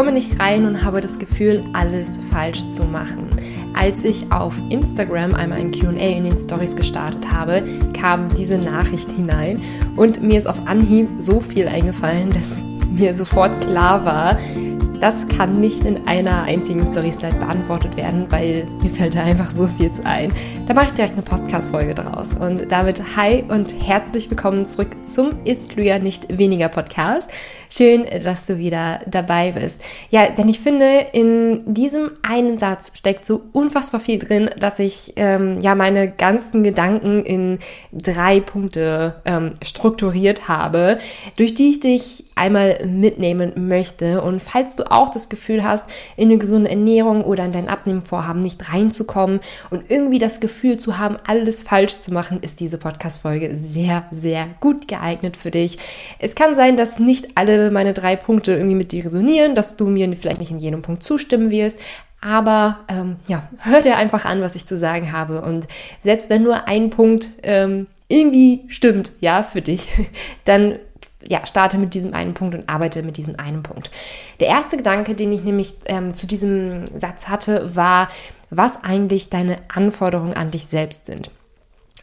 komme nicht rein und habe das Gefühl, alles falsch zu machen. Als ich auf Instagram einmal ein QA in den Stories gestartet habe, kam diese Nachricht hinein und mir ist auf Anhieb so viel eingefallen, dass mir sofort klar war, das kann nicht in einer einzigen Story-Slide beantwortet werden, weil mir fällt da einfach so viel zu ein. Da mache ich direkt eine Podcast-Folge draus. Und damit hi und herzlich willkommen zurück zum Ist Lydia nicht weniger Podcast. Schön, dass du wieder dabei bist. Ja, denn ich finde, in diesem einen Satz steckt so unfassbar viel drin, dass ich ähm, ja meine ganzen Gedanken in drei Punkte ähm, strukturiert habe, durch die ich dich einmal mitnehmen möchte. Und falls du auch das Gefühl hast, in eine gesunde Ernährung oder in dein Abnehmenvorhaben nicht reinzukommen und irgendwie das Gefühl zu haben, alles falsch zu machen, ist diese Podcast-Folge sehr, sehr gut geeignet für dich. Es kann sein, dass nicht alle meine drei Punkte irgendwie mit dir resonieren, dass du mir vielleicht nicht in jedem Punkt zustimmen wirst. Aber ähm, ja, hör dir einfach an, was ich zu sagen habe. Und selbst wenn nur ein Punkt ähm, irgendwie stimmt, ja, für dich, dann ja, starte mit diesem einen Punkt und arbeite mit diesem einen Punkt. Der erste Gedanke, den ich nämlich ähm, zu diesem Satz hatte, war, was eigentlich deine Anforderungen an dich selbst sind.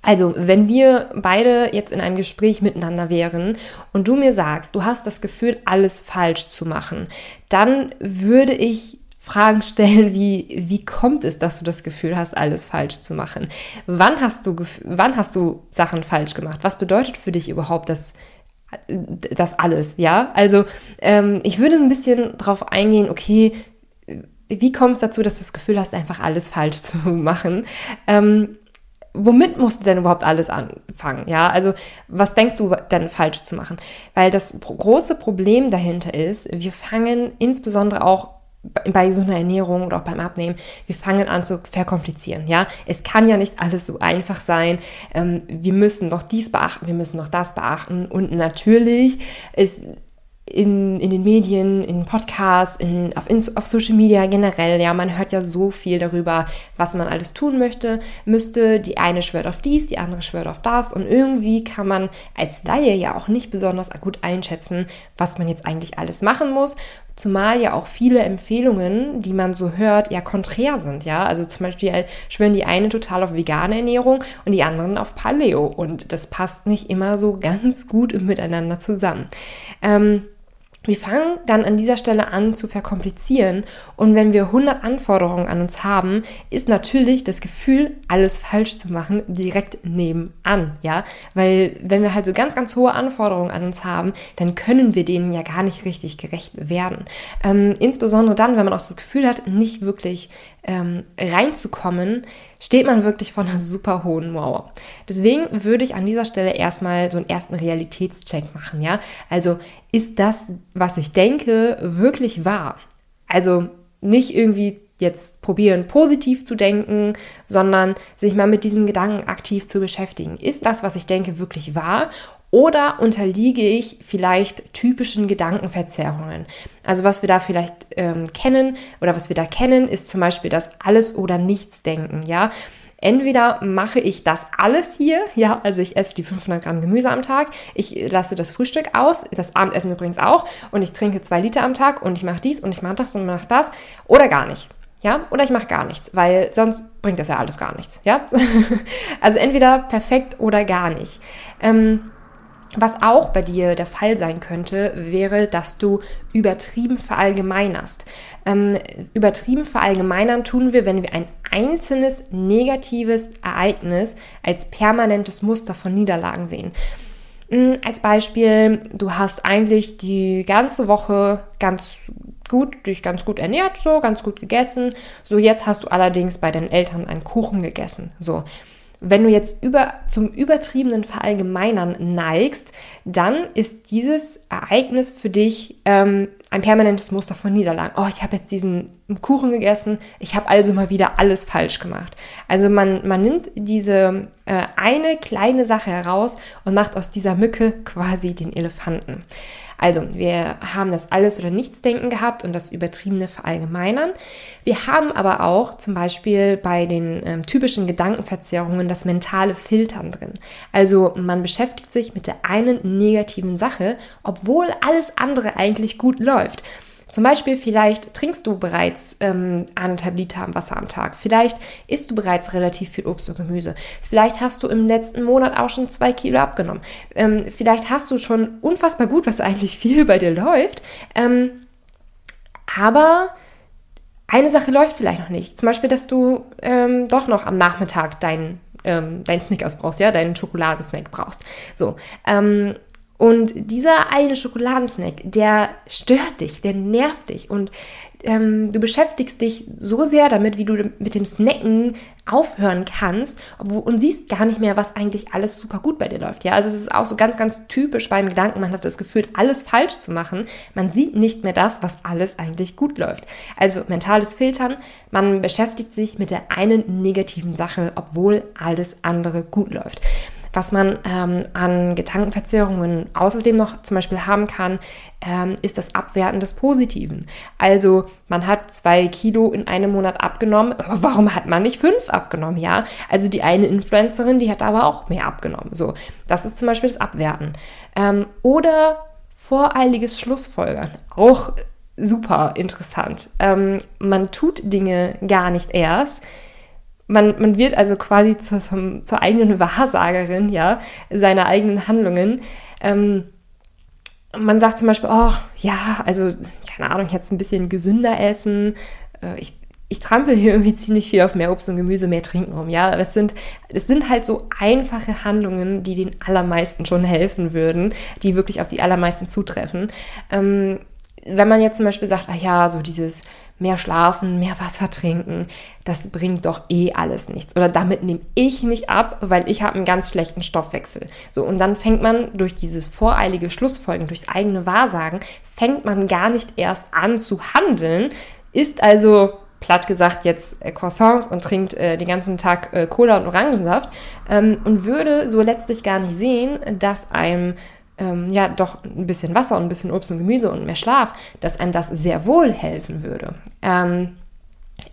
Also, wenn wir beide jetzt in einem Gespräch miteinander wären und du mir sagst, du hast das Gefühl, alles falsch zu machen, dann würde ich Fragen stellen wie, wie kommt es, dass du das Gefühl hast, alles falsch zu machen? Wann hast du, wann hast du Sachen falsch gemacht? Was bedeutet für dich überhaupt das, das alles? Ja, also ähm, ich würde ein bisschen drauf eingehen, okay, wie kommt es dazu, dass du das Gefühl hast, einfach alles falsch zu machen? Ähm, womit musst du denn überhaupt alles anfangen? Ja, also was denkst du denn falsch zu machen? Weil das große Problem dahinter ist, wir fangen insbesondere auch bei so einer Ernährung oder auch beim Abnehmen, wir fangen an zu verkomplizieren. Ja, es kann ja nicht alles so einfach sein. Ähm, wir müssen noch dies beachten, wir müssen noch das beachten und natürlich ist in, in den Medien, in Podcasts, in, auf, in, auf Social Media generell, ja, man hört ja so viel darüber, was man alles tun möchte, müsste. Die eine schwört auf dies, die andere schwört auf das und irgendwie kann man als Laie ja auch nicht besonders gut einschätzen, was man jetzt eigentlich alles machen muss, zumal ja auch viele Empfehlungen, die man so hört, ja konträr sind, ja, also zum Beispiel schwören die eine total auf vegane Ernährung und die anderen auf Paleo und das passt nicht immer so ganz gut miteinander zusammen. Ähm, wir fangen dann an dieser Stelle an zu verkomplizieren und wenn wir 100 Anforderungen an uns haben, ist natürlich das Gefühl, alles falsch zu machen, direkt nebenan, ja, weil wenn wir halt so ganz, ganz hohe Anforderungen an uns haben, dann können wir denen ja gar nicht richtig gerecht werden. Ähm, insbesondere dann, wenn man auch das Gefühl hat, nicht wirklich ähm, reinzukommen, steht man wirklich vor einer super hohen Mauer. Deswegen würde ich an dieser Stelle erstmal so einen ersten Realitätscheck machen, ja. Also ist das, was ich denke, wirklich wahr? Also nicht irgendwie jetzt probieren, positiv zu denken, sondern sich mal mit diesem Gedanken aktiv zu beschäftigen. Ist das, was ich denke, wirklich wahr? Oder unterliege ich vielleicht typischen Gedankenverzerrungen? Also was wir da vielleicht ähm, kennen oder was wir da kennen, ist zum Beispiel das Alles- oder Nichts-Denken, ja. Entweder mache ich das alles hier, ja, also ich esse die 500 Gramm Gemüse am Tag, ich lasse das Frühstück aus, das Abendessen übrigens auch, und ich trinke zwei Liter am Tag und ich mache dies und ich mache das und mache das, oder gar nicht. Ja, oder ich mache gar nichts, weil sonst bringt das ja alles gar nichts. Ja, also entweder perfekt oder gar nicht. Ähm, was auch bei dir der Fall sein könnte, wäre, dass du übertrieben verallgemeinerst. Ähm, übertrieben verallgemeinern tun wir, wenn wir ein einzelnes negatives Ereignis als permanentes Muster von Niederlagen sehen. Ähm, als Beispiel, du hast eigentlich die ganze Woche ganz gut, dich ganz gut ernährt, so ganz gut gegessen. So jetzt hast du allerdings bei deinen Eltern einen Kuchen gegessen. So wenn du jetzt über, zum übertriebenen Verallgemeinern neigst, dann ist dieses Ereignis für dich ähm, ein permanentes Muster von Niederlagen. Oh, ich habe jetzt diesen Kuchen gegessen, ich habe also mal wieder alles falsch gemacht. Also man, man nimmt diese äh, eine kleine Sache heraus und macht aus dieser Mücke quasi den Elefanten. Also, wir haben das Alles- oder Nichts-Denken gehabt und das übertriebene Verallgemeinern. Wir haben aber auch zum Beispiel bei den ähm, typischen Gedankenverzerrungen das mentale Filtern drin. Also, man beschäftigt sich mit der einen negativen Sache, obwohl alles andere eigentlich gut läuft. Zum Beispiel, vielleicht trinkst du bereits ähm, anderthalb Liter Wasser am Tag. Vielleicht isst du bereits relativ viel Obst und Gemüse. Vielleicht hast du im letzten Monat auch schon zwei Kilo abgenommen. Ähm, vielleicht hast du schon unfassbar gut, was eigentlich viel bei dir läuft. Ähm, aber eine Sache läuft vielleicht noch nicht. Zum Beispiel, dass du ähm, doch noch am Nachmittag deinen ähm, dein Snickers brauchst, ja, deinen Schokoladensnack brauchst. So. Ähm, und dieser eine Schokoladensnack, der stört dich, der nervt dich und ähm, du beschäftigst dich so sehr damit, wie du mit dem Snacken aufhören kannst und siehst gar nicht mehr, was eigentlich alles super gut bei dir läuft. Ja, also es ist auch so ganz, ganz typisch beim Gedanken, man hat das Gefühl, alles falsch zu machen. Man sieht nicht mehr das, was alles eigentlich gut läuft. Also mentales Filtern, man beschäftigt sich mit der einen negativen Sache, obwohl alles andere gut läuft. Was man ähm, an Gedankenverzerrungen außerdem noch zum Beispiel haben kann, ähm, ist das Abwerten des Positiven. Also man hat zwei Kilo in einem Monat abgenommen, aber warum hat man nicht fünf abgenommen? Ja, also die eine Influencerin, die hat aber auch mehr abgenommen. So, das ist zum Beispiel das Abwerten. Ähm, oder voreiliges Schlussfolgern. Auch super interessant. Ähm, man tut Dinge gar nicht erst, man, man wird also quasi zur, zur eigenen Wahrsagerin, ja, seiner eigenen Handlungen. Ähm, man sagt zum Beispiel, oh, ja, also, keine Ahnung, jetzt ein bisschen gesünder essen. Äh, ich, ich trampel hier irgendwie ziemlich viel auf mehr Obst und Gemüse, mehr trinken rum, ja. Aber es sind, es sind halt so einfache Handlungen, die den allermeisten schon helfen würden, die wirklich auf die allermeisten zutreffen. Ähm, wenn man jetzt zum Beispiel sagt, ah ja, so dieses mehr schlafen, mehr Wasser trinken, das bringt doch eh alles nichts. Oder damit nehme ich nicht ab, weil ich habe einen ganz schlechten Stoffwechsel. So, und dann fängt man durch dieses voreilige Schlussfolgen, durchs eigene Wahrsagen, fängt man gar nicht erst an zu handeln, ist also platt gesagt jetzt äh, Croissants und trinkt äh, den ganzen Tag äh, Cola und Orangensaft ähm, und würde so letztlich gar nicht sehen, dass einem ähm, ja doch ein bisschen Wasser und ein bisschen Obst und Gemüse und mehr Schlaf, dass einem das sehr wohl helfen würde. Ähm,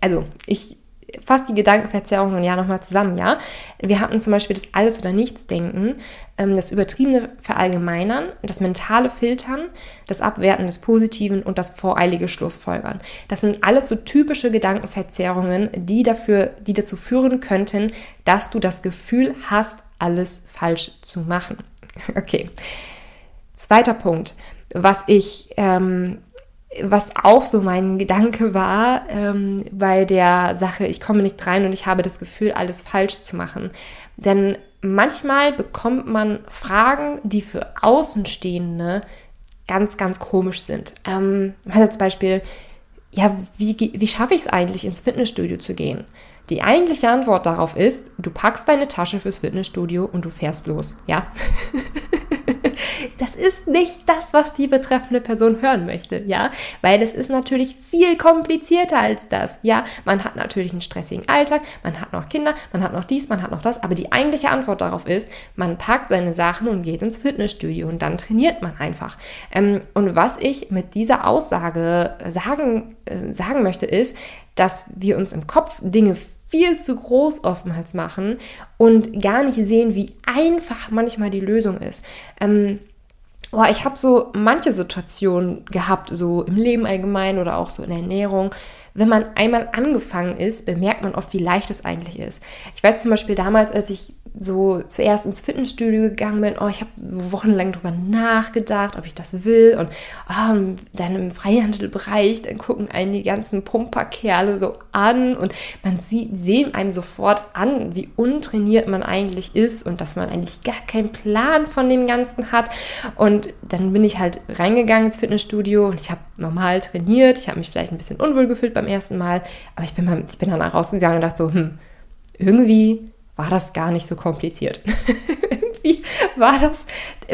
also ich fasse die Gedankenverzerrungen ja nochmal zusammen, ja. Wir hatten zum Beispiel das Alles- oder Nichts-Denken, ähm, das übertriebene Verallgemeinern, das mentale Filtern, das Abwerten des Positiven und das voreilige Schlussfolgern. Das sind alles so typische Gedankenverzerrungen, die, dafür, die dazu führen könnten, dass du das Gefühl hast, alles falsch zu machen. Okay. Zweiter Punkt, was ich, ähm, was auch so mein Gedanke war ähm, bei der Sache, ich komme nicht rein und ich habe das Gefühl, alles falsch zu machen. Denn manchmal bekommt man Fragen, die für Außenstehende ganz, ganz komisch sind. Ähm, also zum Beispiel, ja, wie, wie schaffe ich es eigentlich, ins Fitnessstudio zu gehen? Die eigentliche Antwort darauf ist, du packst deine Tasche fürs Fitnessstudio und du fährst los. Ja. ist nicht das, was die betreffende Person hören möchte, ja, weil es ist natürlich viel komplizierter als das, ja. Man hat natürlich einen stressigen Alltag, man hat noch Kinder, man hat noch dies, man hat noch das, aber die eigentliche Antwort darauf ist, man packt seine Sachen und geht ins Fitnessstudio und dann trainiert man einfach. Ähm, und was ich mit dieser Aussage sagen, äh, sagen möchte, ist, dass wir uns im Kopf Dinge viel zu groß oftmals machen und gar nicht sehen, wie einfach manchmal die Lösung ist. Ähm, Boah, ich habe so manche Situationen gehabt, so im Leben allgemein oder auch so in der Ernährung. Wenn man einmal angefangen ist, bemerkt man oft, wie leicht es eigentlich ist. Ich weiß zum Beispiel damals, als ich so zuerst ins Fitnessstudio gegangen bin, oh, ich habe so wochenlang drüber nachgedacht, ob ich das will. Und oh, dann im Freihandelbereich, dann gucken einen die ganzen Pumperkerle so an und man sieht, sehen einem sofort an, wie untrainiert man eigentlich ist und dass man eigentlich gar keinen Plan von dem Ganzen hat. Und dann bin ich halt reingegangen ins Fitnessstudio und ich habe normal trainiert. Ich habe mich vielleicht ein bisschen unwohl gefühlt beim ersten Mal, aber ich bin, ich bin danach rausgegangen und dachte so, hm, irgendwie war das gar nicht so kompliziert. Irgendwie war das,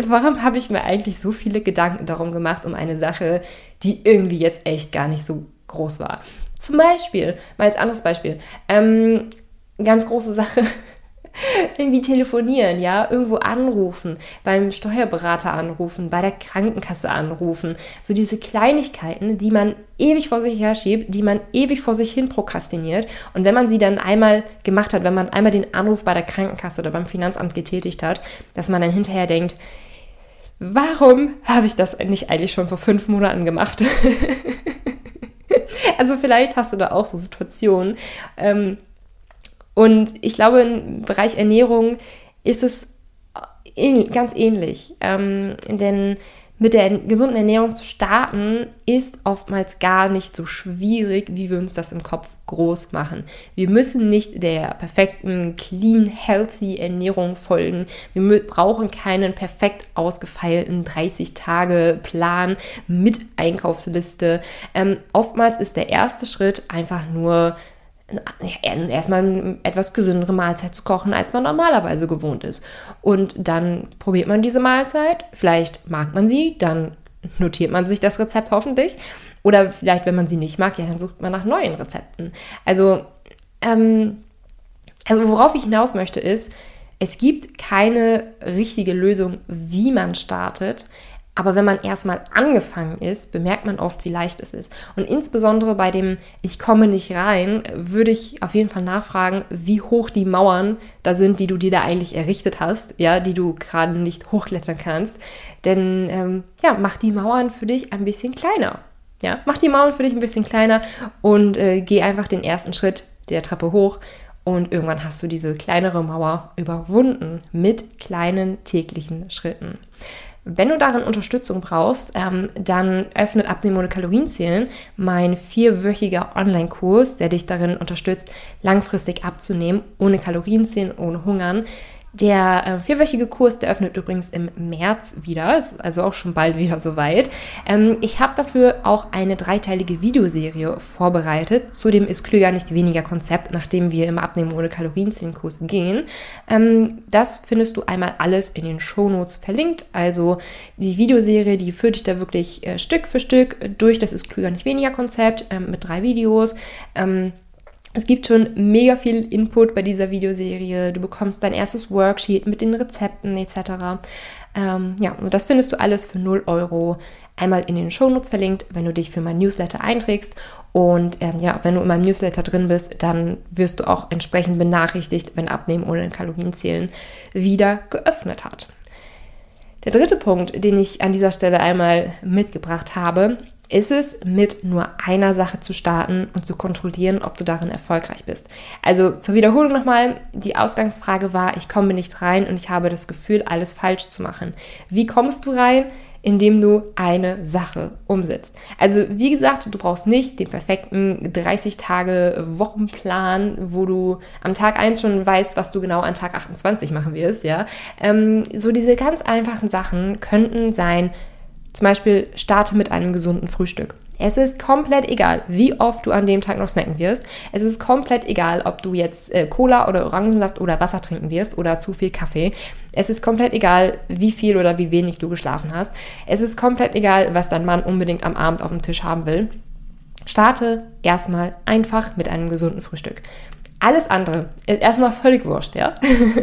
warum habe ich mir eigentlich so viele Gedanken darum gemacht, um eine Sache, die irgendwie jetzt echt gar nicht so groß war. Zum Beispiel, mal als anderes Beispiel, ähm, ganz große Sache, irgendwie telefonieren, ja, irgendwo anrufen, beim Steuerberater anrufen, bei der Krankenkasse anrufen. So diese Kleinigkeiten, die man ewig vor sich her schiebt, die man ewig vor sich hin prokrastiniert. Und wenn man sie dann einmal gemacht hat, wenn man einmal den Anruf bei der Krankenkasse oder beim Finanzamt getätigt hat, dass man dann hinterher denkt, warum habe ich das nicht eigentlich schon vor fünf Monaten gemacht? also vielleicht hast du da auch so Situationen. Ähm, und ich glaube, im Bereich Ernährung ist es ganz ähnlich. Ähm, denn mit der gesunden Ernährung zu starten, ist oftmals gar nicht so schwierig, wie wir uns das im Kopf groß machen. Wir müssen nicht der perfekten, clean, healthy Ernährung folgen. Wir brauchen keinen perfekt ausgefeilten 30-Tage-Plan mit Einkaufsliste. Ähm, oftmals ist der erste Schritt einfach nur erstmal eine etwas gesündere Mahlzeit zu kochen, als man normalerweise gewohnt ist. Und dann probiert man diese Mahlzeit, vielleicht mag man sie, dann notiert man sich das Rezept hoffentlich. Oder vielleicht, wenn man sie nicht mag, ja, dann sucht man nach neuen Rezepten. Also, ähm, also worauf ich hinaus möchte ist, es gibt keine richtige Lösung, wie man startet. Aber wenn man erstmal angefangen ist, bemerkt man oft, wie leicht es ist. Und insbesondere bei dem Ich komme nicht rein, würde ich auf jeden Fall nachfragen, wie hoch die Mauern da sind, die du dir da eigentlich errichtet hast, ja, die du gerade nicht hochklettern kannst. Denn ähm, ja, mach die Mauern für dich ein bisschen kleiner. Ja, mach die Mauern für dich ein bisschen kleiner und äh, geh einfach den ersten Schritt der Treppe hoch und irgendwann hast du diese kleinere Mauer überwunden mit kleinen täglichen Schritten. Wenn du darin Unterstützung brauchst, ähm, dann öffnet Abnehmen ohne Kalorienzählen mein vierwöchiger Online-Kurs, der dich darin unterstützt, langfristig abzunehmen, ohne Kalorienzählen, ohne Hungern. Der äh, vierwöchige Kurs, der öffnet übrigens im März wieder, ist also auch schon bald wieder soweit. Ähm, ich habe dafür auch eine dreiteilige Videoserie vorbereitet. Zudem ist klüger nicht weniger Konzept, nachdem wir im Abnehmen ohne Kalorienzählen-Kurs gehen. Ähm, das findest du einmal alles in den Shownotes verlinkt. Also die Videoserie, die führt dich da wirklich äh, Stück für Stück durch das ist klüger nicht weniger Konzept ähm, mit drei Videos. Es gibt schon mega viel Input bei dieser Videoserie. Du bekommst dein erstes Worksheet mit den Rezepten etc. Ähm, ja, und das findest du alles für 0 Euro einmal in den Shownotes verlinkt, wenn du dich für mein Newsletter einträgst. Und ähm, ja, wenn du in meinem Newsletter drin bist, dann wirst du auch entsprechend benachrichtigt, wenn Abnehmen ohne Kalorienzählen wieder geöffnet hat. Der dritte Punkt, den ich an dieser Stelle einmal mitgebracht habe, ist es, mit nur einer Sache zu starten und zu kontrollieren, ob du darin erfolgreich bist. Also zur Wiederholung nochmal, die Ausgangsfrage war, ich komme nicht rein und ich habe das Gefühl, alles falsch zu machen. Wie kommst du rein? indem du eine Sache umsetzt. Also wie gesagt, du brauchst nicht den perfekten 30 Tage Wochenplan, wo du am Tag 1 schon weißt, was du genau an Tag 28 machen wirst, ja. Ähm, so diese ganz einfachen Sachen könnten sein, zum Beispiel starte mit einem gesunden Frühstück. Es ist komplett egal, wie oft du an dem Tag noch snacken wirst. Es ist komplett egal, ob du jetzt äh, Cola oder Orangensaft oder Wasser trinken wirst oder zu viel Kaffee. Es ist komplett egal, wie viel oder wie wenig du geschlafen hast. Es ist komplett egal, was dein Mann unbedingt am Abend auf dem Tisch haben will. Starte erstmal einfach mit einem gesunden Frühstück. Alles andere ist erstmal völlig wurscht, ja.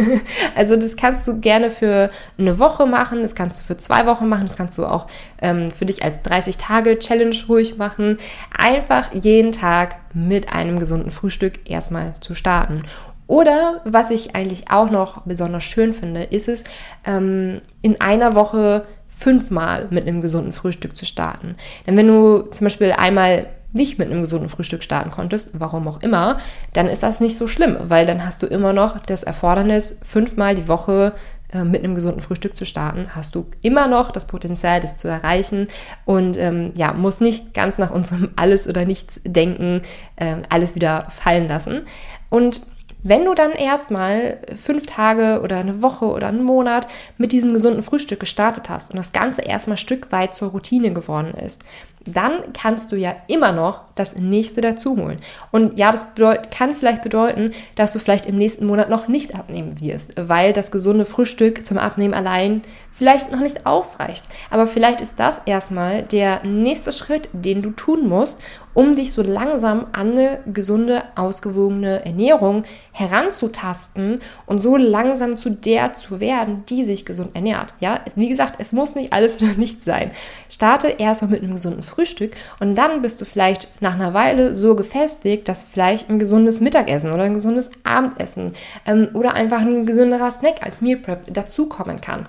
also das kannst du gerne für eine Woche machen, das kannst du für zwei Wochen machen, das kannst du auch ähm, für dich als 30-Tage-Challenge ruhig machen. Einfach jeden Tag mit einem gesunden Frühstück erstmal zu starten. Oder was ich eigentlich auch noch besonders schön finde, ist es, ähm, in einer Woche fünfmal mit einem gesunden Frühstück zu starten. Denn wenn du zum Beispiel einmal nicht mit einem gesunden Frühstück starten konntest, warum auch immer, dann ist das nicht so schlimm, weil dann hast du immer noch das Erfordernis, fünfmal die Woche äh, mit einem gesunden Frühstück zu starten, hast du immer noch das Potenzial, das zu erreichen und ähm, ja, musst nicht ganz nach unserem Alles- oder Nichts-Denken äh, alles wieder fallen lassen. Und wenn du dann erstmal fünf Tage oder eine Woche oder einen Monat mit diesem gesunden Frühstück gestartet hast und das Ganze erstmal Stück weit zur Routine geworden ist, dann kannst du ja immer noch das nächste dazu holen. Und ja, das kann vielleicht bedeuten, dass du vielleicht im nächsten Monat noch nicht abnehmen wirst, weil das gesunde Frühstück zum Abnehmen allein vielleicht noch nicht ausreicht. Aber vielleicht ist das erstmal der nächste Schritt, den du tun musst, um dich so langsam an eine gesunde, ausgewogene Ernährung heranzutasten und so langsam zu der zu werden, die sich gesund ernährt. Ja, wie gesagt, es muss nicht alles oder nichts sein. Starte erstmal mit einem gesunden Frühstück und dann bist du vielleicht nach einer Weile so gefestigt, dass vielleicht ein gesundes Mittagessen oder ein gesundes Abendessen ähm, oder einfach ein gesünderer Snack als Meal Prep dazukommen kann.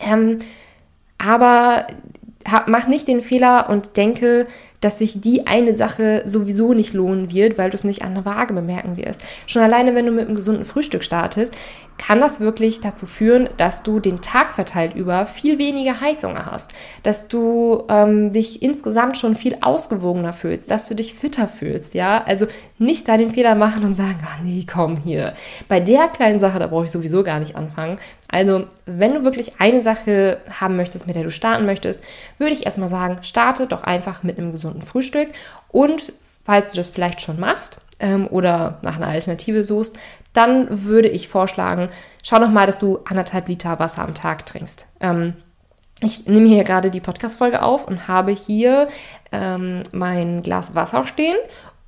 Ähm, aber hab, mach nicht den Fehler und denke, dass sich die eine Sache sowieso nicht lohnen wird, weil du es nicht an der Waage bemerken wirst. Schon alleine, wenn du mit einem gesunden Frühstück startest, kann das wirklich dazu führen, dass du den Tag verteilt über viel weniger Heißhunger hast, dass du ähm, dich insgesamt schon viel ausgewogener fühlst, dass du dich fitter fühlst, ja. Also nicht da den Fehler machen und sagen, ah nee, komm hier. Bei der kleinen Sache, da brauche ich sowieso gar nicht anfangen. Also, wenn du wirklich eine Sache haben möchtest, mit der du starten möchtest, würde ich erstmal sagen, starte doch einfach mit einem gesunden Frühstück und falls du das vielleicht schon machst ähm, oder nach einer Alternative suchst, dann würde ich vorschlagen, schau noch mal, dass du anderthalb Liter Wasser am Tag trinkst. Ähm, ich nehme hier gerade die Podcast-Folge auf und habe hier ähm, mein Glas Wasser stehen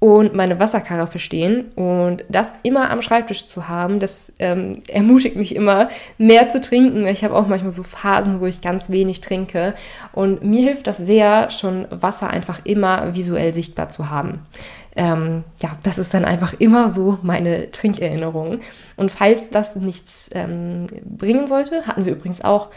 und meine Wasserkaraffe stehen und das immer am Schreibtisch zu haben, das ähm, ermutigt mich immer mehr zu trinken. Ich habe auch manchmal so Phasen, wo ich ganz wenig trinke und mir hilft das sehr, schon Wasser einfach immer visuell sichtbar zu haben ähm, ja, das ist dann einfach immer so meine Trinkerinnerung. Und falls das nichts ähm, bringen sollte, hatten wir übrigens auch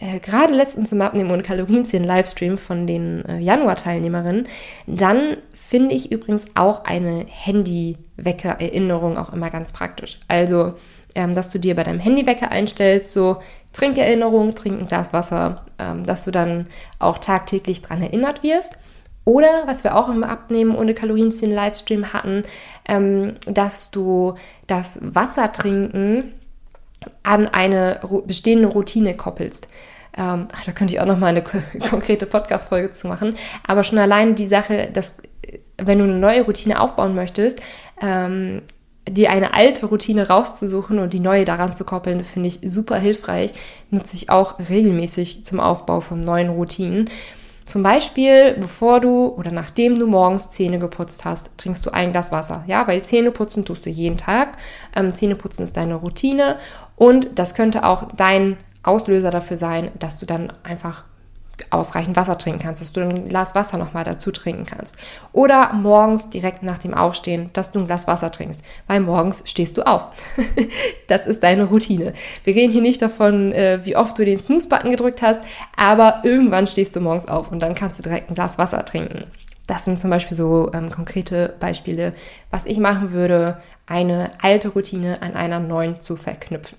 äh, gerade letztens im Abnehmen und Kalorienzählen Livestream von den äh, Januar-Teilnehmerinnen, dann finde ich übrigens auch eine Handy-Wecker-Erinnerung auch immer ganz praktisch. Also, ähm, dass du dir bei deinem Handywecker einstellst, so Trinkerinnerung, trink ein Glas Wasser, ähm, dass du dann auch tagtäglich dran erinnert wirst. Oder, was wir auch im Abnehmen ohne Kalorienzählen Livestream hatten, ähm, dass du das Wasser trinken an eine bestehende Routine koppelst. Ähm, ach, da könnte ich auch noch mal eine konkrete Podcast-Folge zu machen. Aber schon allein die Sache, dass wenn du eine neue Routine aufbauen möchtest, ähm, dir eine alte Routine rauszusuchen und die neue daran zu koppeln, finde ich super hilfreich. Nutze ich auch regelmäßig zum Aufbau von neuen Routinen. Zum Beispiel, bevor du oder nachdem du morgens Zähne geputzt hast, trinkst du ein Glas Wasser. Ja, weil Zähneputzen tust du jeden Tag. Ähm, Zähneputzen ist deine Routine und das könnte auch dein Auslöser dafür sein, dass du dann einfach ausreichend Wasser trinken kannst, dass du ein Glas Wasser nochmal dazu trinken kannst. Oder morgens direkt nach dem Aufstehen, dass du ein Glas Wasser trinkst, weil morgens stehst du auf. das ist deine Routine. Wir reden hier nicht davon, äh, wie oft du den Snooze-Button gedrückt hast, aber irgendwann stehst du morgens auf und dann kannst du direkt ein Glas Wasser trinken. Das sind zum Beispiel so ähm, konkrete Beispiele, was ich machen würde, eine alte Routine an einer neuen zu verknüpfen.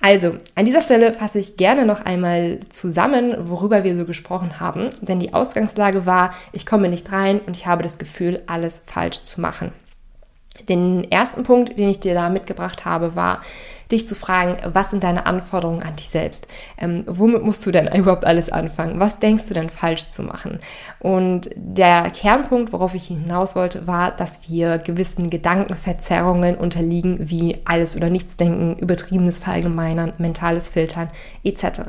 Also, an dieser Stelle fasse ich gerne noch einmal zusammen, worüber wir so gesprochen haben, denn die Ausgangslage war, ich komme nicht rein und ich habe das Gefühl, alles falsch zu machen. Den ersten Punkt, den ich dir da mitgebracht habe, war, dich zu fragen, was sind deine Anforderungen an dich selbst? Ähm, womit musst du denn überhaupt alles anfangen? Was denkst du denn falsch zu machen? Und der Kernpunkt, worauf ich hinaus wollte, war, dass wir gewissen Gedankenverzerrungen unterliegen, wie alles oder nichts denken, übertriebenes Verallgemeinern, mentales Filtern etc.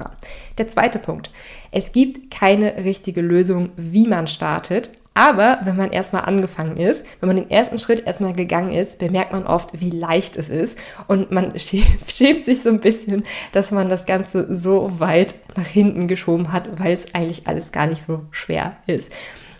Der zweite Punkt. Es gibt keine richtige Lösung, wie man startet, aber wenn man erstmal angefangen ist, wenn man den ersten Schritt erstmal gegangen ist, bemerkt man oft, wie leicht es ist. Und man schämt sich so ein bisschen, dass man das Ganze so weit nach hinten geschoben hat, weil es eigentlich alles gar nicht so schwer ist.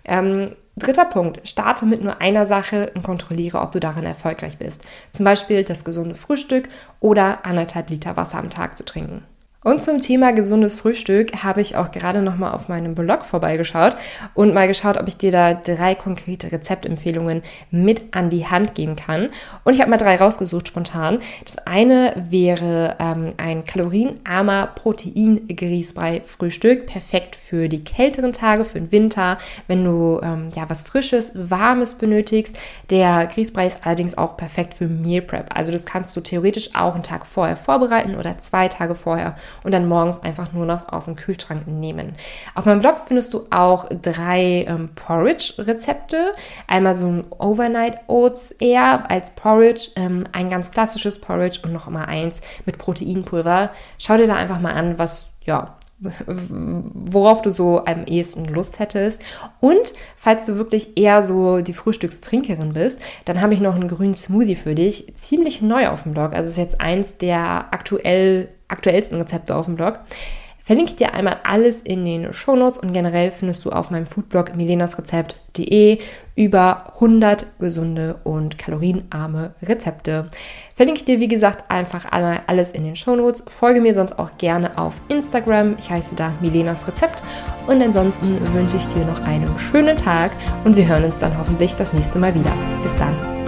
Ähm, Dritter Punkt, starte mit nur einer Sache und kontrolliere, ob du darin erfolgreich bist. Zum Beispiel das gesunde Frühstück oder anderthalb Liter Wasser am Tag zu trinken. Und zum Thema gesundes Frühstück habe ich auch gerade noch mal auf meinem Blog vorbeigeschaut und mal geschaut, ob ich dir da drei konkrete Rezeptempfehlungen mit an die Hand geben kann. Und ich habe mal drei rausgesucht spontan. Das eine wäre ähm, ein kalorienarmer Protein-Grießbrei-Frühstück, perfekt für die kälteren Tage, für den Winter, wenn du ähm, ja was Frisches, Warmes benötigst. Der Grießbrei ist allerdings auch perfekt für Meal Prep. Also das kannst du theoretisch auch einen Tag vorher vorbereiten oder zwei Tage vorher und dann morgens einfach nur noch aus dem Kühlschrank nehmen. Auf meinem Blog findest du auch drei ähm, Porridge-Rezepte. Einmal so ein Overnight Oats eher als Porridge, ähm, ein ganz klassisches Porridge und noch immer eins mit Proteinpulver. Schau dir da einfach mal an, was ja worauf du so am ehesten Lust hättest. Und falls du wirklich eher so die Frühstückstrinkerin bist, dann habe ich noch einen grünen Smoothie für dich. Ziemlich neu auf dem Blog. Also ist jetzt eins der aktuell aktuellsten Rezepte auf dem Blog. verlinke ich dir einmal alles in den Shownotes und generell findest du auf meinem Foodblog milenasrezept.de über 100 gesunde und kalorienarme Rezepte. Verlinke ich dir, wie gesagt, einfach alles in den Shownotes. Folge mir sonst auch gerne auf Instagram. Ich heiße da Milenas Rezept. Und ansonsten wünsche ich dir noch einen schönen Tag und wir hören uns dann hoffentlich das nächste Mal wieder. Bis dann.